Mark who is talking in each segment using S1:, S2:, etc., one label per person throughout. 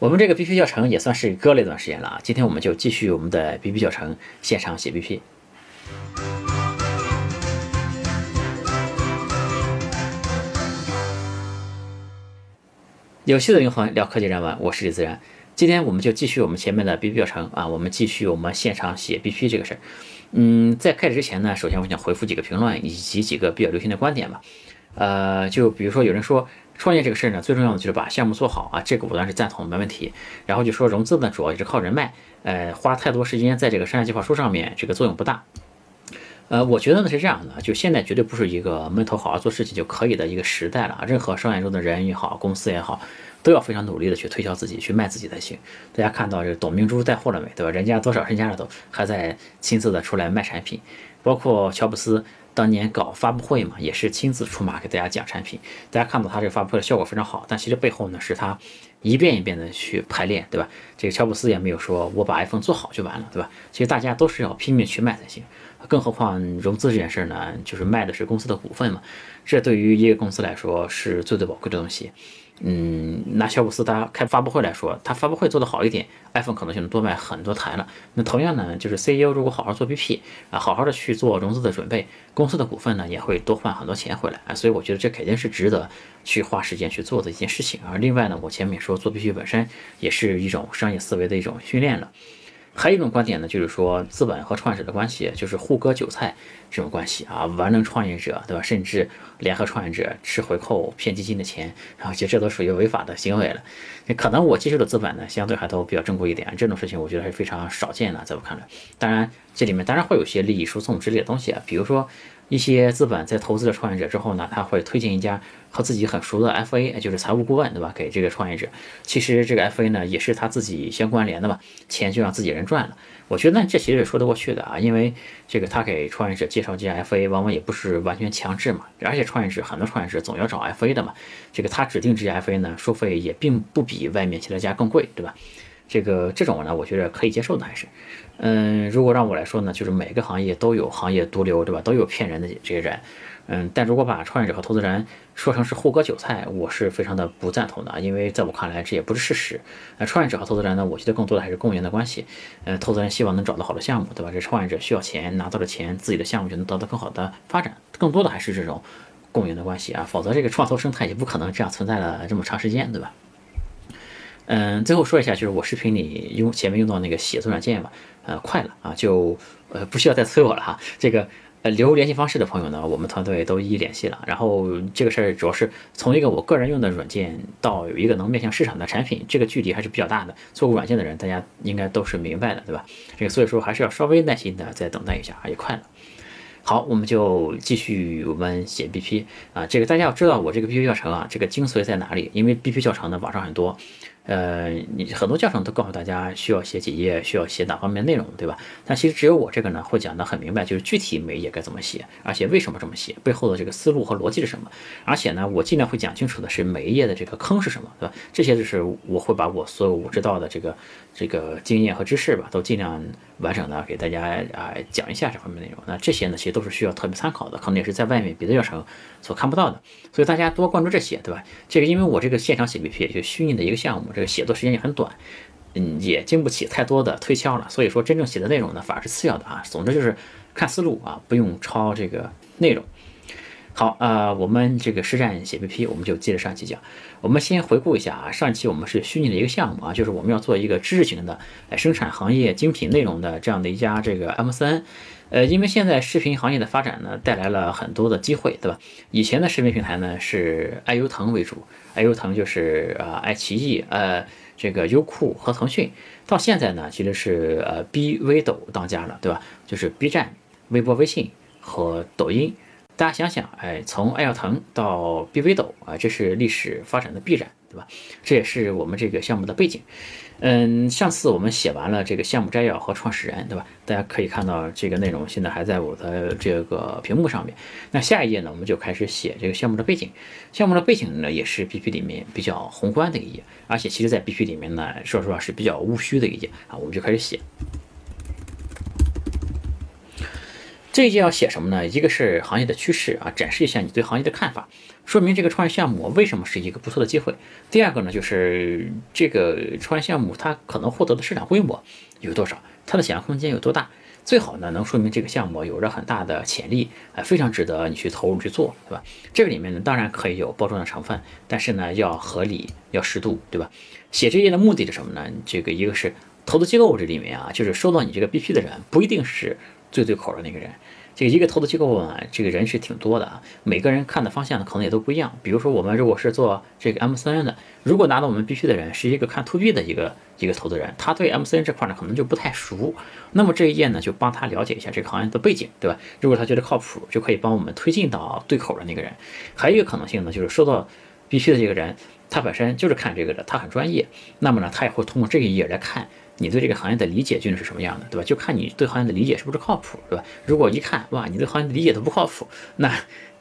S1: 我们这个 BP 教程也算是搁了一段时间了啊，今天我们就继续我们的 BP 教程，现场写 BP。有趣的灵魂聊科技人文，我是李自然。今天我们就继续我们前面的 BP 教程啊，我们继续我们现场写 BP 这个事儿。嗯，在开始之前呢，首先我想回复几个评论以及几个比较流行的观点吧。呃，就比如说有人说。创业这个事儿呢，最重要的就是把项目做好啊，这个我当然是赞同，没问题。然后就说融资呢，主要也是靠人脉，呃，花太多时间在这个商业计划书上面，这个作用不大。呃，我觉得呢是这样的，就现在绝对不是一个闷头好好做事情就可以的一个时代了。任何商业中的人也好，公司也好，都要非常努力的去推销自己，去卖自己才行。大家看到这董明珠带货了没？对吧？人家多少身家了都，还在亲自的出来卖产品，包括乔布斯。当年搞发布会嘛，也是亲自出马给大家讲产品。大家看到他这个发布会的效果非常好，但其实背后呢是他一遍一遍的去排练，对吧？这个乔布斯也没有说我把 iPhone 做好就完了，对吧？其实大家都是要拼命去卖才行。更何况融资这件事呢，就是卖的是公司的股份嘛，这对于一个公司来说是最最宝贵的东西。嗯，拿乔布斯他开发布会来说，他发布会做得好一点，iPhone 可能就能多卖很多台了。那同样呢，就是 CEO 如果好好做 BP 啊，好好的去做融资的准备，公司的股份呢也会多换很多钱回来啊。所以我觉得这肯定是值得去花时间去做的一件事情。而另外呢，我前面说做 BP 本身也是一种商业思维的一种训练了。还有一种观点呢，就是说资本和创业者的关系就是互割韭菜这种关系啊，玩弄创业者，对吧？甚至联合创业者吃回扣、骗基金的钱，然后其实这都属于违法的行为了。可能我接触的资本呢，相对还都比较正规一点，这种事情我觉得还是非常少见的，在我看来。当然，这里面当然会有些利益输送之类的东西啊，比如说。一些资本在投资了创业者之后呢，他会推荐一家和自己很熟的 FA，就是财务顾问，对吧？给这个创业者。其实这个 FA 呢，也是他自己相关联的嘛，钱就让自己人赚了。我觉得这其实也说得过去的啊，因为这个他给创业者介绍这家 FA，往往也不是完全强制嘛。而且创业者很多创业者总要找 FA 的嘛，这个他指定这家 FA 呢，收费也并不比外面其他家更贵，对吧？这个这种呢，我觉得可以接受的，还是。嗯，如果让我来说呢，就是每个行业都有行业毒瘤，对吧？都有骗人的这些人。嗯，但如果把创业者和投资人说成是互割韭菜，我是非常的不赞同的，因为在我看来这也不是事实。那创业者和投资人呢，我觉得更多的还是共赢的关系。嗯，投资人希望能找到好的项目，对吧？这创业者需要钱，拿到了钱，自己的项目就能得到更好的发展。更多的还是这种共赢的关系啊，否则这个创投生态也不可能这样存在了这么长时间，对吧？嗯，最后说一下，就是我视频里用前面用到那个写作软件嘛，呃，快了啊，就呃不需要再催我了哈。这个呃留联系方式的朋友呢，我们团队都一一联系了。然后这个事儿主要是从一个我个人用的软件到有一个能面向市场的产品，这个距离还是比较大的。做过软件的人，大家应该都是明白的，对吧？这个所以说还是要稍微耐心的再等待一下啊，也快了。好，我们就继续我们写 BP 啊，这个大家要知道我这个 BP 教程啊，这个精髓在哪里？因为 BP 教程呢网上很多。呃，你很多教程都告诉大家需要写几页，需要写哪方面内容，对吧？但其实只有我这个呢，会讲得很明白，就是具体每一页该怎么写，而且为什么这么写，背后的这个思路和逻辑是什么。而且呢，我尽量会讲清楚的是每一页的这个坑是什么，对吧？这些就是我会把我所有我知道的这个这个经验和知识吧，都尽量完整的给大家啊讲一下这方面内容。那这些呢，其实都是需要特别参考的，可能也是在外面别的教程所看不到的。所以大家多关注这些，对吧？这个因为我这个现场写 BP 就虚拟的一个项目。这个写作时间也很短，嗯，也经不起太多的推敲了。所以说，真正写的内容呢，反而是次要的啊。总之就是看思路啊，不用抄这个内容。好啊，我们这个实战写 P P，我们就接着上期讲。我们先回顾一下啊，上期我们是虚拟的一个项目啊，就是我们要做一个知识型的来生产行业精品内容的这样的一家这个 MCN。呃，因为现在视频行业的发展呢，带来了很多的机会，对吧？以前的视频平台呢是爱优腾为主，爱优腾就是呃爱奇艺、呃这个优酷和腾讯。到现在呢，其实是呃 B、微抖当家了，对吧？就是 B 站、微博、微信和抖音。大家想想，哎，从爱优腾到 B、微斗啊，这是历史发展的必然，对吧？这也是我们这个项目的背景。嗯，上次我们写完了这个项目摘要和创始人，对吧？大家可以看到这个内容现在还在我的这个屏幕上面。那下一页呢，我们就开始写这个项目的背景。项目的背景呢，也是 BP 里面比较宏观的一页，而且其实在 BP 里面呢，说实话是比较务虚的一页啊。我们就开始写。这一页要写什么呢？一个是行业的趋势啊，展示一下你对行业的看法，说明这个创业项目为什么是一个不错的机会。第二个呢，就是这个创业项目它可能获得的市场规模有多少，它的想象空间有多大。最好呢，能说明这个项目有着很大的潜力，啊，非常值得你去投入去做，对吧？这个里面呢，当然可以有包装的成分，但是呢，要合理，要适度，对吧？写这页的目的是什么呢？这个一个是投资机构这里面啊，就是收到你这个 BP 的人，不一定是最对口的那个人。这一个投资机构啊，这个人是挺多的啊，每个人看的方向呢可能也都不一样。比如说我们如果是做这个 MCN 的，如果拿到我们 B 区的人是一个看 To B 的一个一个投资人，他对 MCN 这块呢可能就不太熟，那么这一页呢就帮他了解一下这个行业的背景，对吧？如果他觉得靠谱，就可以帮我们推进到对口的那个人。还有一个可能性呢，就是收到 B 区的这个人，他本身就是看这个的，他很专业，那么呢他也会通过这一页来看。你对这个行业的理解究竟是什么样的，对吧？就看你对行业的理解是不是靠谱，对吧？如果一看，哇，你对行业的理解都不靠谱，那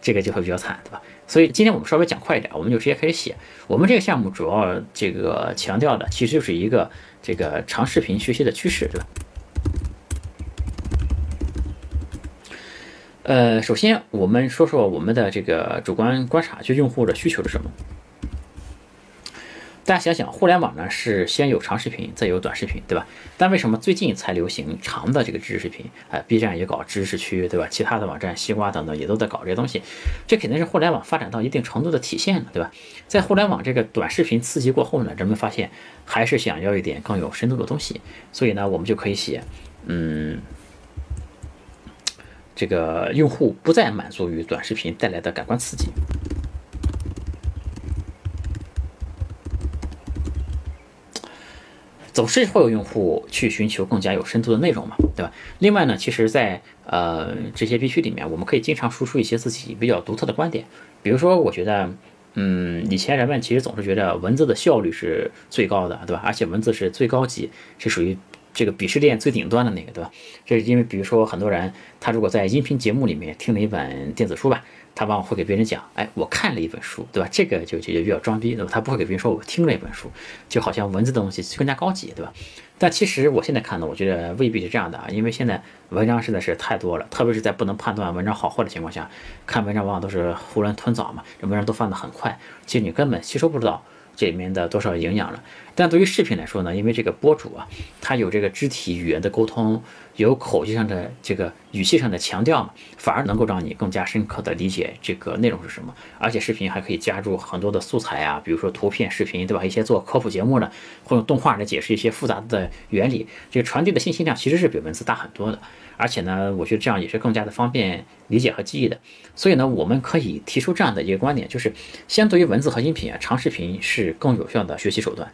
S1: 这个就会比较惨，对吧？所以今天我们稍微讲快一点，我们就直接开始写。我们这个项目主要这个强调的，其实就是一个这个长视频学习的趋势，对吧？呃，首先我们说说我们的这个主观观察，就用户的需求是什么？大家想想，互联网呢是先有长视频，再有短视频，对吧？但为什么最近才流行长的这个知识视频？哎，B 站也搞知识区，对吧？其他的网站，西瓜等等也都在搞这些东西，这肯定是互联网发展到一定程度的体现了，对吧？在互联网这个短视频刺激过后呢，人们发现还是想要一点更有深度的东西，所以呢，我们就可以写，嗯，这个用户不再满足于短视频带来的感官刺激。总是会有用户去寻求更加有深度的内容嘛，对吧？另外呢，其实，在呃这些 B 区里面，我们可以经常输出一些自己比较独特的观点。比如说，我觉得，嗯，以前人们其实总是觉得文字的效率是最高的，对吧？而且文字是最高级，是属于这个鄙视链最顶端的那个，对吧？这是因为，比如说很多人他如果在音频节目里面听了一本电子书吧。他往往会给别人讲，哎，我看了一本书，对吧？这个就就就比较装逼，对吧？他不会给别人说我听了一本书，就好像文字的东西更加高级，对吧？但其实我现在看呢，我觉得未必是这样的啊，因为现在文章实在是太多了，特别是在不能判断文章好坏的情况下，看文章往往都是囫囵吞枣嘛，这文章都翻得很快，其实你根本吸收不知道。这里面的多少营养了？但对于视频来说呢？因为这个播主啊，他有这个肢体语言的沟通，有口气上的这个语气上的强调嘛，反而能够让你更加深刻的理解这个内容是什么。而且视频还可以加入很多的素材啊，比如说图片、视频，对吧？一些做科普节目的，或用动画来解释一些复杂的原理，这个传递的信息量其实是比文字大很多的。而且呢，我觉得这样也是更加的方便理解和记忆的。所以呢，我们可以提出这样的一个观点，就是相对于文字和音频啊，长视频是更有效的学习手段。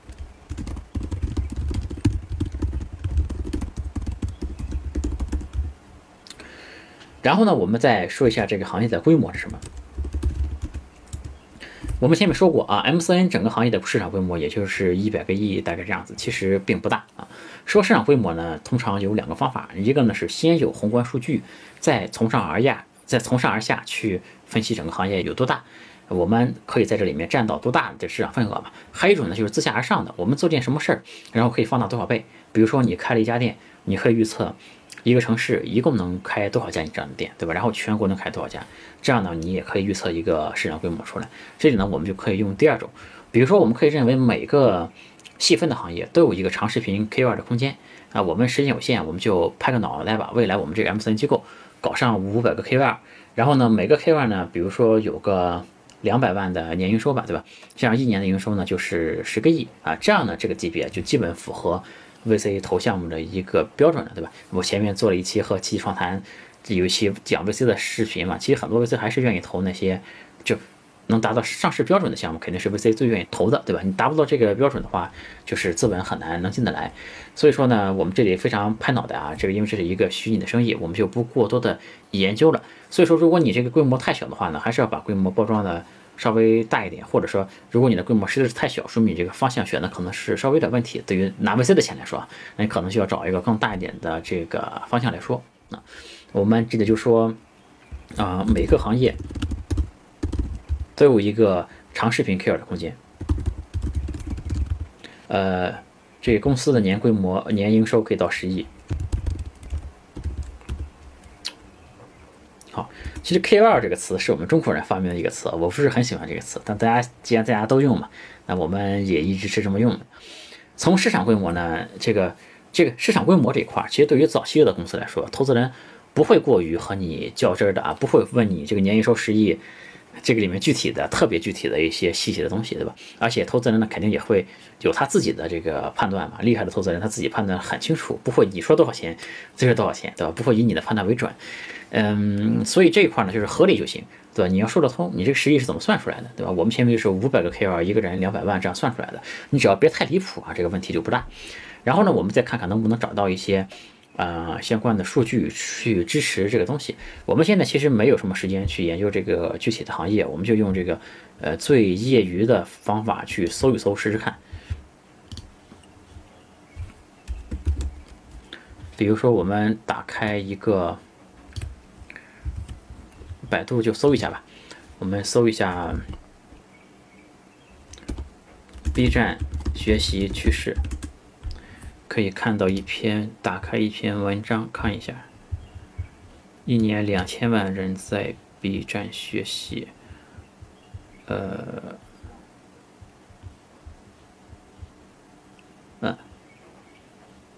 S1: 然后呢，我们再说一下这个行业的规模是什么。我们前面说过啊，MCN 整个行业的市场规模也就是一百个亿，大概这样子，其实并不大啊。说市场规模呢，通常有两个方法，一个呢是先有宏观数据，再从上而下，再从上而下去分析整个行业有多大，我们可以在这里面占到多大的市场份额嘛。还有一种呢就是自下而上的，我们做件什么事儿，然后可以放大多少倍。比如说你开了一家店，你可以预测。一个城市一共能开多少家你这样的店，对吧？然后全国能开多少家？这样呢，你也可以预测一个市场规模出来。这里呢，我们就可以用第二种，比如说，我们可以认为每个细分的行业都有一个长视频 KOL 的空间啊。我们时间有限，我们就拍个脑袋吧。未来我们这个 MCN 机构搞上五百个 KOL，然后呢，每个 KOL 呢，比如说有个两百万的年营收吧，对吧？这样一年的营收呢就是十个亿啊。这样呢，这个级别就基本符合。VC 投项目的一个标准了，对吧？我前面做了一期和七七创谈，有一期讲 VC 的视频嘛。其实很多 VC 还是愿意投那些就能达到上市标准的项目，肯定是 VC 最愿意投的，对吧？你达不到这个标准的话，就是资本很难能进得来。所以说呢，我们这里非常拍脑袋啊，这个因为这是一个虚拟的生意，我们就不过多的研究了。所以说，如果你这个规模太小的话呢，还是要把规模包装的。稍微大一点，或者说，如果你的规模实在是太小，说明你这个方向选的可能是稍微有点问题。对于拿 VC 的钱来说，那你可能需要找一个更大一点的这个方向来说。啊，我们这里就说，啊，每个行业都有一个长视频 KOL 的空间。呃，这公司的年规模、年营收可以到十亿。其实 K 二这个词是我们中国人发明的一个词，我不是很喜欢这个词，但大家既然大家都用嘛，那我们也一直是这么用的。从市场规模呢，这个这个市场规模这一块，其实对于早期的公司来说，投资人不会过于和你较真的啊，不会问你这个年营收十亿。这个里面具体的、特别具体的一些细节的东西，对吧？而且投资人呢，肯定也会有他自己的这个判断嘛。厉害的投资人他自己判断很清楚，不会你说多少钱就是多少钱，对吧？不会以你的判断为准。嗯，所以这一块呢，就是合理就行，对吧？你要说得通，你这个实际是怎么算出来的，对吧？我们前面就是五百个 KOL，一个人两百万这样算出来的，你只要别太离谱啊，这个问题就不大。然后呢，我们再看看能不能找到一些。呃，相关的数据去支持这个东西。我们现在其实没有什么时间去研究这个具体的行业，我们就用这个呃最业余的方法去搜一搜试试看。比如说，我们打开一个百度就搜一下吧，我们搜一下 B 站学习趋势。可以看到一篇，打开一篇文章看一下。一年两千万人在 B 站学习，呃，嗯，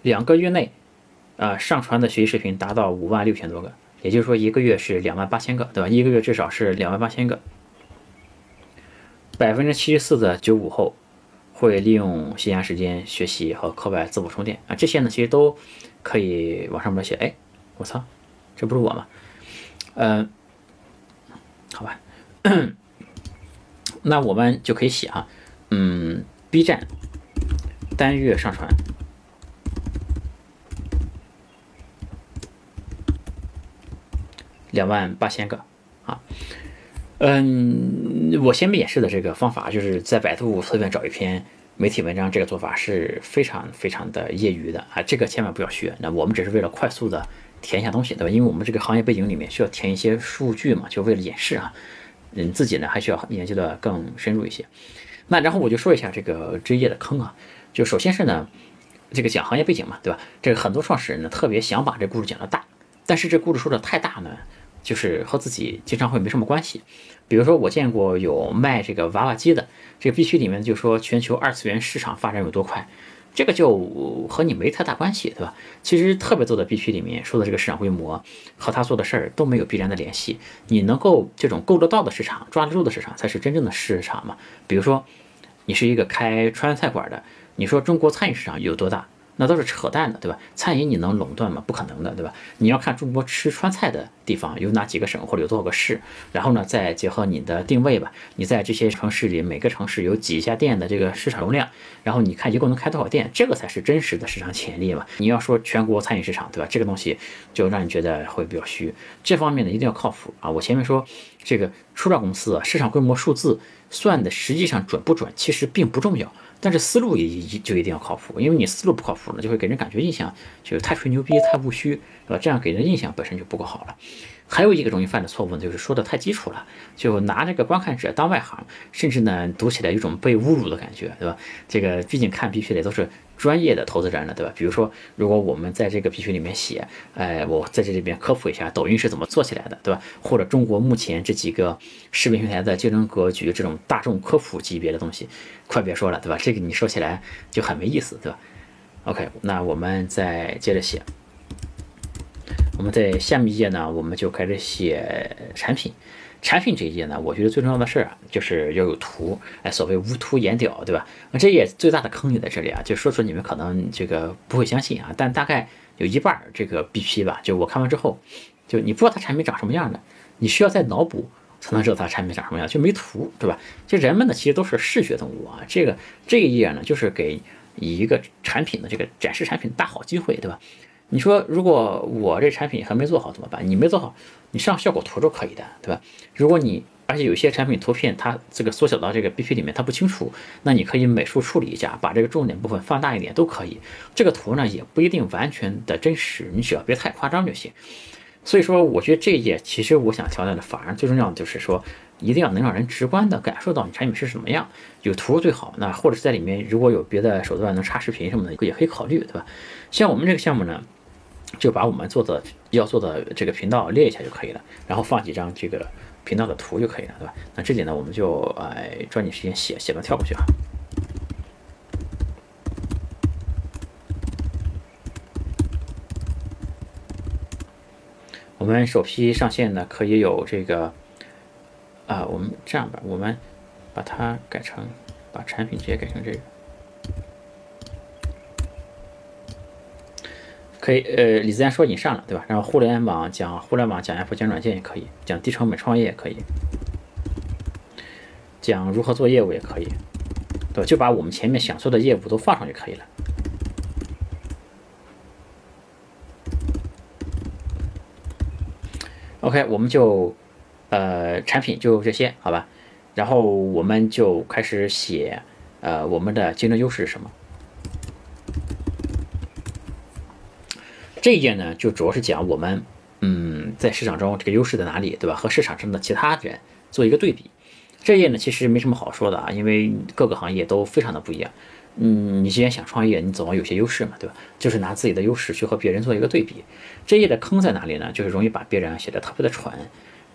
S1: 两个月内啊上传的学习视频达到五万六千多个，也就是说一个月是两万八千个，对吧？一个月至少是两万八千个。百分之七十四的九五后。会利用闲暇时间学习和课外自我充电啊，这些呢其实都可以往上面写。哎，我操，这不是我吗？嗯，好吧，那我们就可以写啊，嗯，B 站单月上传两万八千个啊。嗯，我先面演示的这个方法，就是在百度随便找一篇媒体文章，这个做法是非常非常的业余的啊，这个千万不要学。那我们只是为了快速的填一下东西，对吧？因为我们这个行业背景里面需要填一些数据嘛，就为了演示啊。嗯，自己呢还需要研究的更深入一些。那然后我就说一下这个职业的坑啊，就首先是呢，这个讲行业背景嘛，对吧？这个很多创始人呢特别想把这故事讲的大，但是这故事说的太大呢。就是和自己经常会没什么关系，比如说我见过有卖这个娃娃机的，这个必须里面就说全球二次元市场发展有多快，这个就和你没太大关系，对吧？其实特别多的必须里面说的这个市场规模和他做的事儿都没有必然的联系，你能够这种够得到的市场、抓得住的市场才是真正的市场嘛。比如说你是一个开川菜馆的，你说中国餐饮市场有多大？那都是扯淡的，对吧？餐饮你能垄断吗？不可能的，对吧？你要看中国吃川菜的地方有哪几个省或者有多少个市，然后呢，再结合你的定位吧。你在这些城市里，每个城市有几家店的这个市场容量，然后你看一共能开多少店，这个才是真实的市场潜力嘛。你要说全国餐饮市场，对吧？这个东西就让你觉得会比较虚。这方面呢，一定要靠谱啊！我前面说这个初创公司啊市场规模数字算的实际上准不准，其实并不重要。但是思路也就一定要靠谱，因为你思路不靠谱呢，就会给人感觉印象就是太吹牛逼、太务虚，是吧？这样给人印象本身就不够好了。还有一个容易犯的错误呢，就是说的太基础了，就拿这个观看者当外行，甚至呢读起来有种被侮辱的感觉，对吧？这个毕竟看 B 区的都是专业的投资人了，对吧？比如说，如果我们在这个 B 区里面写，哎，我在这里边科普一下抖音是怎么做起来的，对吧？或者中国目前这几个视频平台的竞争格局，这种大众科普级别的东西，快别说了，对吧？这个你说起来就很没意思，对吧？OK，那我们再接着写。我们在下面一页呢，我们就开始写产品。产品这一页呢，我觉得最重要的事儿啊，就是要有图。哎，所谓无图言表，对吧？那这页最大的坑也在这里啊，就说出你们可能这个不会相信啊，但大概有一半儿这个 BP 吧，就我看完之后，就你不知道它产品长什么样的，你需要再脑补才能知道它产品长什么样，就没图，对吧？就人们呢，其实都是视觉动物啊。这个这一页呢，就是给一个产品的这个展示产品大好机会，对吧？你说，如果我这产品还没做好怎么办？你没做好，你上效果图都可以的，对吧？如果你而且有些产品图片它这个缩小到这个 BP 里面它不清楚，那你可以美术处理一下，把这个重点部分放大一点都可以。这个图呢也不一定完全的真实，你只要别太夸张就行。所以说，我觉得这一页其实我想强调的，反而最重要的就是说，一定要能让人直观的感受到你产品是什么样，有图最好。那或者是在里面如果有别的手段能插视频什么的，也可以考虑，对吧？像我们这个项目呢。就把我们做的要做的这个频道列一下就可以了，然后放几张这个频道的图就可以了，对吧？那这里呢，我们就哎抓紧时间写，写完跳过去啊。我们首批上线呢，可以有这个啊，我们这样吧，我们把它改成把产品直接改成这个。可以，呃，李自然说你上了，对吧？然后互联网讲互联网讲 App 讲软件也可以，讲低成本创业也可以，讲如何做业务也可以，对吧？就把我们前面想做的业务都放上就可以了。OK，我们就呃产品就这些，好吧？然后我们就开始写，呃，我们的竞争优势是什么？这一页呢，就主要是讲我们，嗯，在市场中这个优势在哪里，对吧？和市场上的其他人做一个对比。这一页呢，其实没什么好说的啊，因为各个行业都非常的不一样。嗯，你既然想创业，你总要有些优势嘛，对吧？就是拿自己的优势去和别人做一个对比。这页的坑在哪里呢？就是容易把别人写的特别的蠢，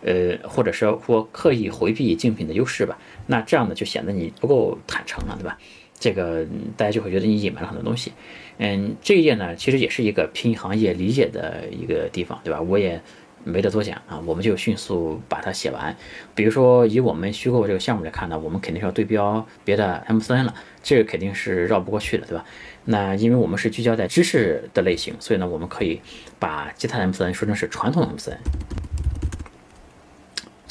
S1: 呃，或者说刻意回避竞品的优势吧。那这样呢，就显得你不够坦诚了，对吧？这个大家就会觉得你隐瞒了很多东西。嗯，这一页呢，其实也是一个拼行业理解的一个地方，对吧？我也没得多讲啊，我们就迅速把它写完。比如说，以我们虚构这个项目来看呢，我们肯定是要对标别的 MCN 了，这个肯定是绕不过去的，对吧？那因为我们是聚焦在知识的类型，所以呢，我们可以把其他 MCN 说成是传统 MCN。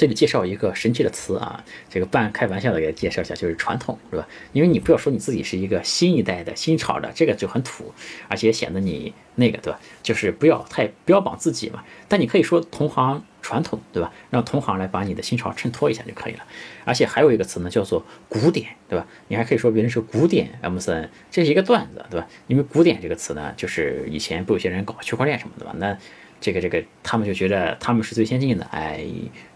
S1: 这里介绍一个神奇的词啊，这个半开玩笑的给介绍一下，就是传统，是吧？因为你不要说你自己是一个新一代的新潮的，这个就很土，而且显得你那个，对吧？就是不要太标榜自己嘛。但你可以说同行传统，对吧？让同行来把你的新潮衬托一下就可以了。而且还有一个词呢，叫做古典，对吧？你还可以说别人是古典 MCN，这是一个段子，对吧？因为古典这个词呢，就是以前不有些人搞区块链什么的吧？那这个这个，他们就觉得他们是最先进的，哎，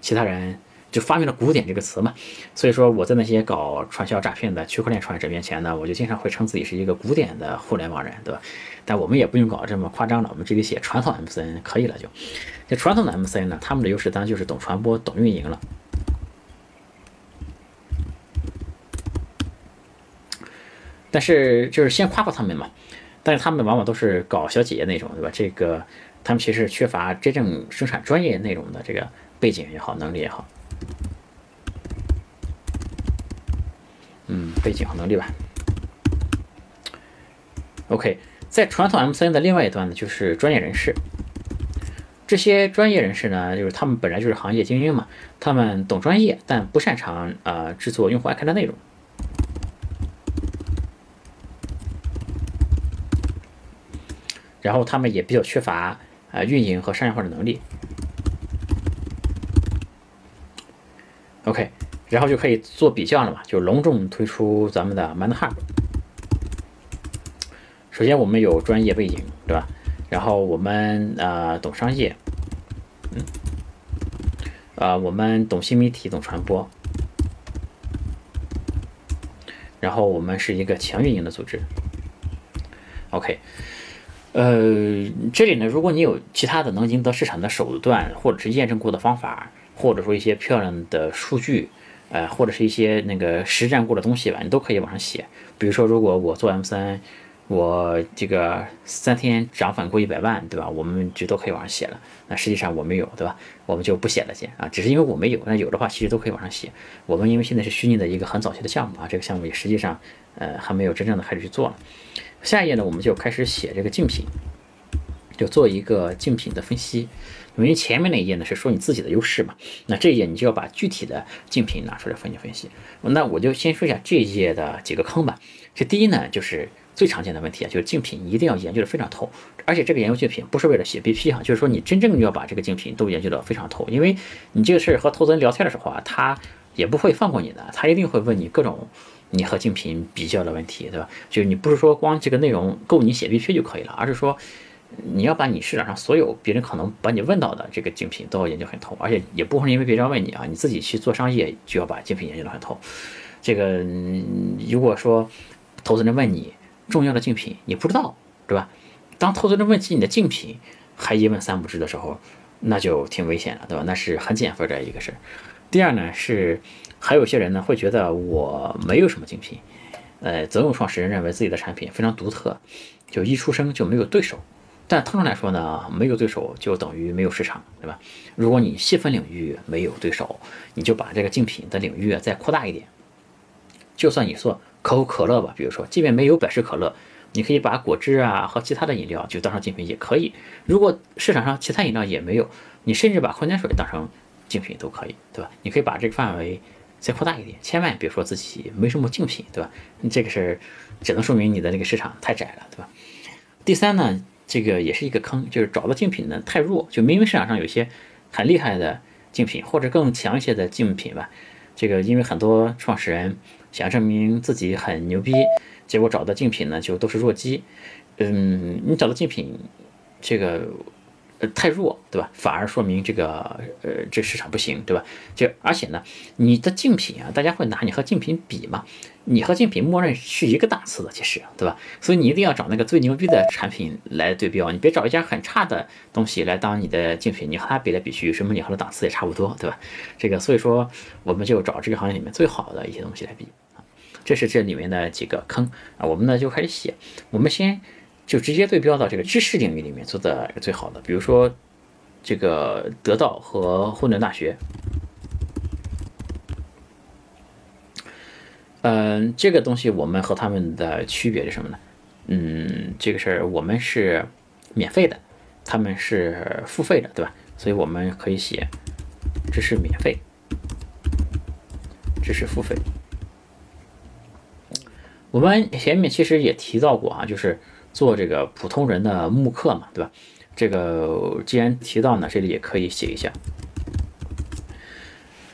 S1: 其他人就发明了“古典”这个词嘛。所以说我在那些搞传销诈骗的区块链创业者面前呢，我就经常会称自己是一个古典的互联网人，对吧？但我们也不用搞这么夸张了，我们这里写传统 MCN 可以了。就这传统的 MCN 呢，他们的优势当然就是懂传播、懂运营了。但是就是先夸夸他们嘛，但是他们往往都是搞小姐姐那种，对吧？这个。他们其实缺乏真正生产专业内容的这个背景也好，能力也好，嗯，背景和能力吧。OK，在传统 MCN 的另外一端呢，就是专业人士。这些专业人士呢，就是他们本来就是行业精英嘛，他们懂专业，但不擅长啊制作用户爱看的内容。然后他们也比较缺乏。啊，运营和商业化的能力，OK，然后就可以做比较了嘛，就隆重推出咱们的 MindHub。首先我们有专业背景，对吧？然后我们啊懂商业，嗯，啊我们懂新媒体，懂传播，然后我们是一个强运营的组织，OK。呃，这里呢，如果你有其他的能赢得市场的手段，或者是验证过的方法，或者说一些漂亮的数据，呃，或者是一些那个实战过的东西吧，你都可以往上写。比如说，如果我做 M 三，我这个三天涨粉过一百万，对吧？我们就都可以往上写了。那实际上我没有，对吧？我们就不写了先啊，只是因为我没有。那有的话，其实都可以往上写。我们因为现在是虚拟的一个很早期的项目啊，这个项目也实际上呃还没有真正的开始去做了。下一页呢，我们就开始写这个竞品，就做一个竞品的分析。因为前面那一页呢是说你自己的优势嘛，那这一页你就要把具体的竞品拿出来分析分析。那我就先说一下这一页的几个坑吧。这第一呢，就是最常见的问题啊，就是竞品一定要研究的非常透，而且这个研究竞品不是为了写 BP 哈，就是说你真正要把这个竞品都研究的非常透，因为你这个事儿和投资人聊天的时候啊，他也不会放过你的，他一定会问你各种。你和竞品比较的问题，对吧？就是你不是说光这个内容够你写 BP 就可以了，而是说你要把你市场上所有别人可能把你问到的这个竞品都要研究很透，而且也不会因为别人问你啊，你自己去做商业就要把竞品研究的很透。这个如果说投资人问你重要的竞品，你不知道，对吧？当投资人问起你的竞品，还一问三不知的时候，那就挺危险了，对吧？那是很减分的一个事儿。第二呢是，还有些人呢会觉得我没有什么竞品，呃，总有创始人认为自己的产品非常独特，就一出生就没有对手。但通常来说呢，没有对手就等于没有市场，对吧？如果你细分领域没有对手，你就把这个竞品的领域再扩大一点。就算你做可口可乐吧，比如说，即便没有百事可乐，你可以把果汁啊和其他的饮料就当成竞品也可以。如果市场上其他饮料也没有，你甚至把矿泉水当成竞品都可以，对吧？你可以把这个范围再扩大一点，千万别说自己没什么竞品，对吧？你这个是只能说明你的那个市场太窄了，对吧？第三呢？这个也是一个坑，就是找到竞品呢太弱，就明明市场上有些很厉害的竞品，或者更强一些的竞品吧。这个因为很多创始人想证明自己很牛逼，结果找的竞品呢就都是弱鸡。嗯，你找的竞品，这个。呃太弱，对吧？反而说明这个呃，这市场不行，对吧？就而且呢，你的竞品啊，大家会拿你和竞品比嘛？你和竞品默认是一个档次的，其实，对吧？所以你一定要找那个最牛逼的产品来对标，你别找一家很差的东西来当你的竞品，你和它比来比去，什么你和它档次也差不多，对吧？这个，所以说我们就找这个行业里面最好的一些东西来比，这是这里面的几个坑啊，我们呢就开始写，我们先。就直接对标到这个知识领域里面做的最好的，比如说这个得到和混沌大学。嗯，这个东西我们和他们的区别是什么呢？嗯，这个事儿我们是免费的，他们是付费的，对吧？所以我们可以写知识免费，知识付费。我们前面其实也提到过啊，就是。做这个普通人的慕课嘛，对吧？这个既然提到呢，这里也可以写一下。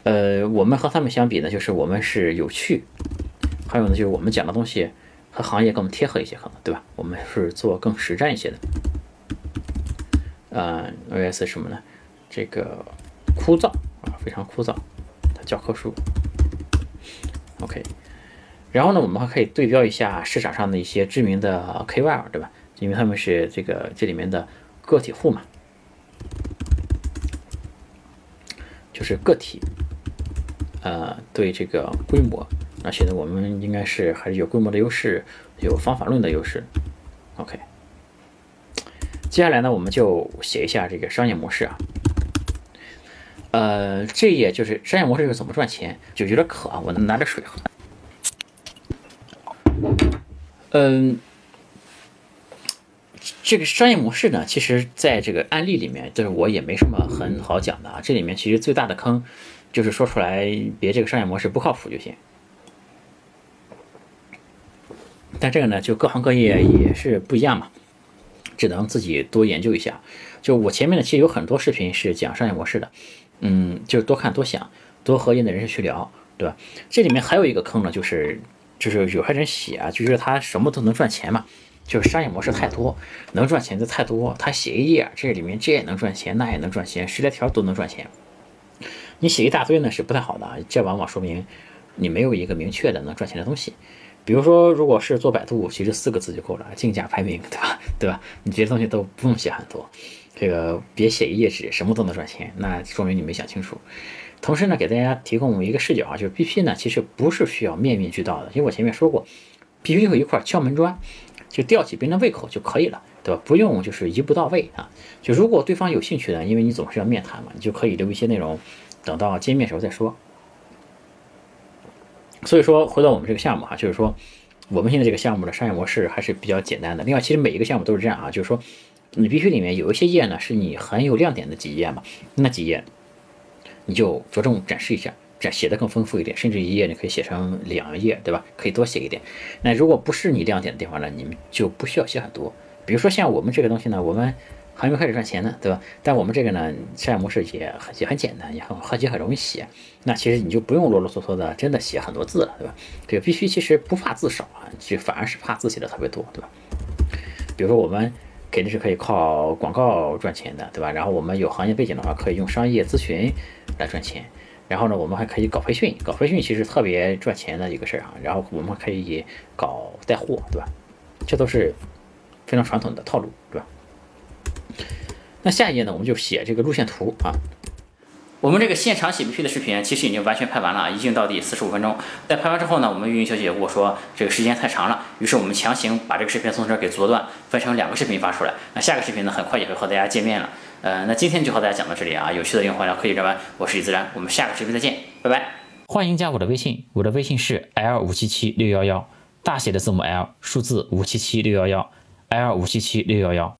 S1: 呃，我们和他们相比呢，就是我们是有趣，还有呢，就是我们讲的东西和行业更贴合一些，可能对吧？我们是做更实战一些的。呃，OS 什么呢？这个枯燥啊，非常枯燥的教科书。OK。然后呢，我们还可以对标一下市场上的一些知名的 KOL，对吧？因为他们是这个这里面的个体户嘛，就是个体，呃，对这个规模，那显得我们应该是还是有规模的优势，有方法论的优势。OK，接下来呢，我们就写一下这个商业模式啊。呃，这页就是商业模式是怎么赚钱，就有点渴啊，我拿着水喝。嗯，这个商业模式呢，其实在这个案例里面，就是我也没什么很好讲的啊。这里面其实最大的坑，就是说出来别这个商业模式不靠谱就行。但这个呢，就各行各业也是不一样嘛，只能自己多研究一下。就我前面呢，其实有很多视频是讲商业模式的，嗯，就是多看多想，多和业内人士去聊，对吧？这里面还有一个坑呢，就是。就是有些人写啊，就是他什么都能赚钱嘛，就是商业模式太多，能赚钱的太多。他写一页，这里面这也能赚钱，那也能赚钱，十来条都能赚钱。你写一大堆呢是不太好的，这往往说明你没有一个明确的能赚钱的东西。比如说，如果是做百度，其实四个字就够了，竞价排名，对吧？对吧？你别的东西都不用写很多，这个别写一页纸，什么都能赚钱，那说明你没想清楚。同时呢，给大家提供一个视角啊，就是 BP 呢，其实不是需要面面俱到的，因为我前面说过，BP 有一块敲门砖，就吊起别人的胃口就可以了，对吧？不用就是一步到位啊。就如果对方有兴趣的，因为你总是要面谈嘛，你就可以留一些内容，等到见面时候再说。所以说，回到我们这个项目哈，就是说我们现在这个项目的商业模式还是比较简单的。另外，其实每一个项目都是这样啊，就是说你必须里面有一些页呢，是你很有亮点的几页嘛，那几页。你就着重展示一下，展写的更丰富一点，甚至一页你可以写成两页，对吧？可以多写一点。那如果不是你亮点的地方呢，你们就不需要写很多。比如说像我们这个东西呢，我们还没开始赚钱呢，对吧？但我们这个呢，商业模式也很也很简单，也很很也很容易写。那其实你就不用啰啰嗦嗦的，真的写很多字了，对吧？这个必须其实不怕字少啊，就反而是怕字写的特别多，对吧？比如说我们。肯定是可以靠广告赚钱的，对吧？然后我们有行业背景的话，可以用商业咨询来赚钱。然后呢，我们还可以搞培训，搞培训其实特别赚钱的一个事儿啊。然后我们可以搞带货，对吧？这都是非常传统的套路，对吧？那下一页呢，我们就写这个路线图啊。我们这个现场写 PPT 的视频其实已经完全拍完了，一镜到底四十五分钟。在拍完之后呢，我们运营小姐跟我说这个时间太长了，于是我们强行把这个视频从这儿给做断，分成两个视频发出来。那下个视频呢，很快也会和大家见面了。呃，那今天就和大家讲到这里啊，有趣的用户聊科技人文，我是李自然，我们下个视频再见，拜拜。欢迎加我的微信，我的微信是 L 五七七六幺幺，大写的字母 L，数字五七七六幺幺，L 五七七六幺幺。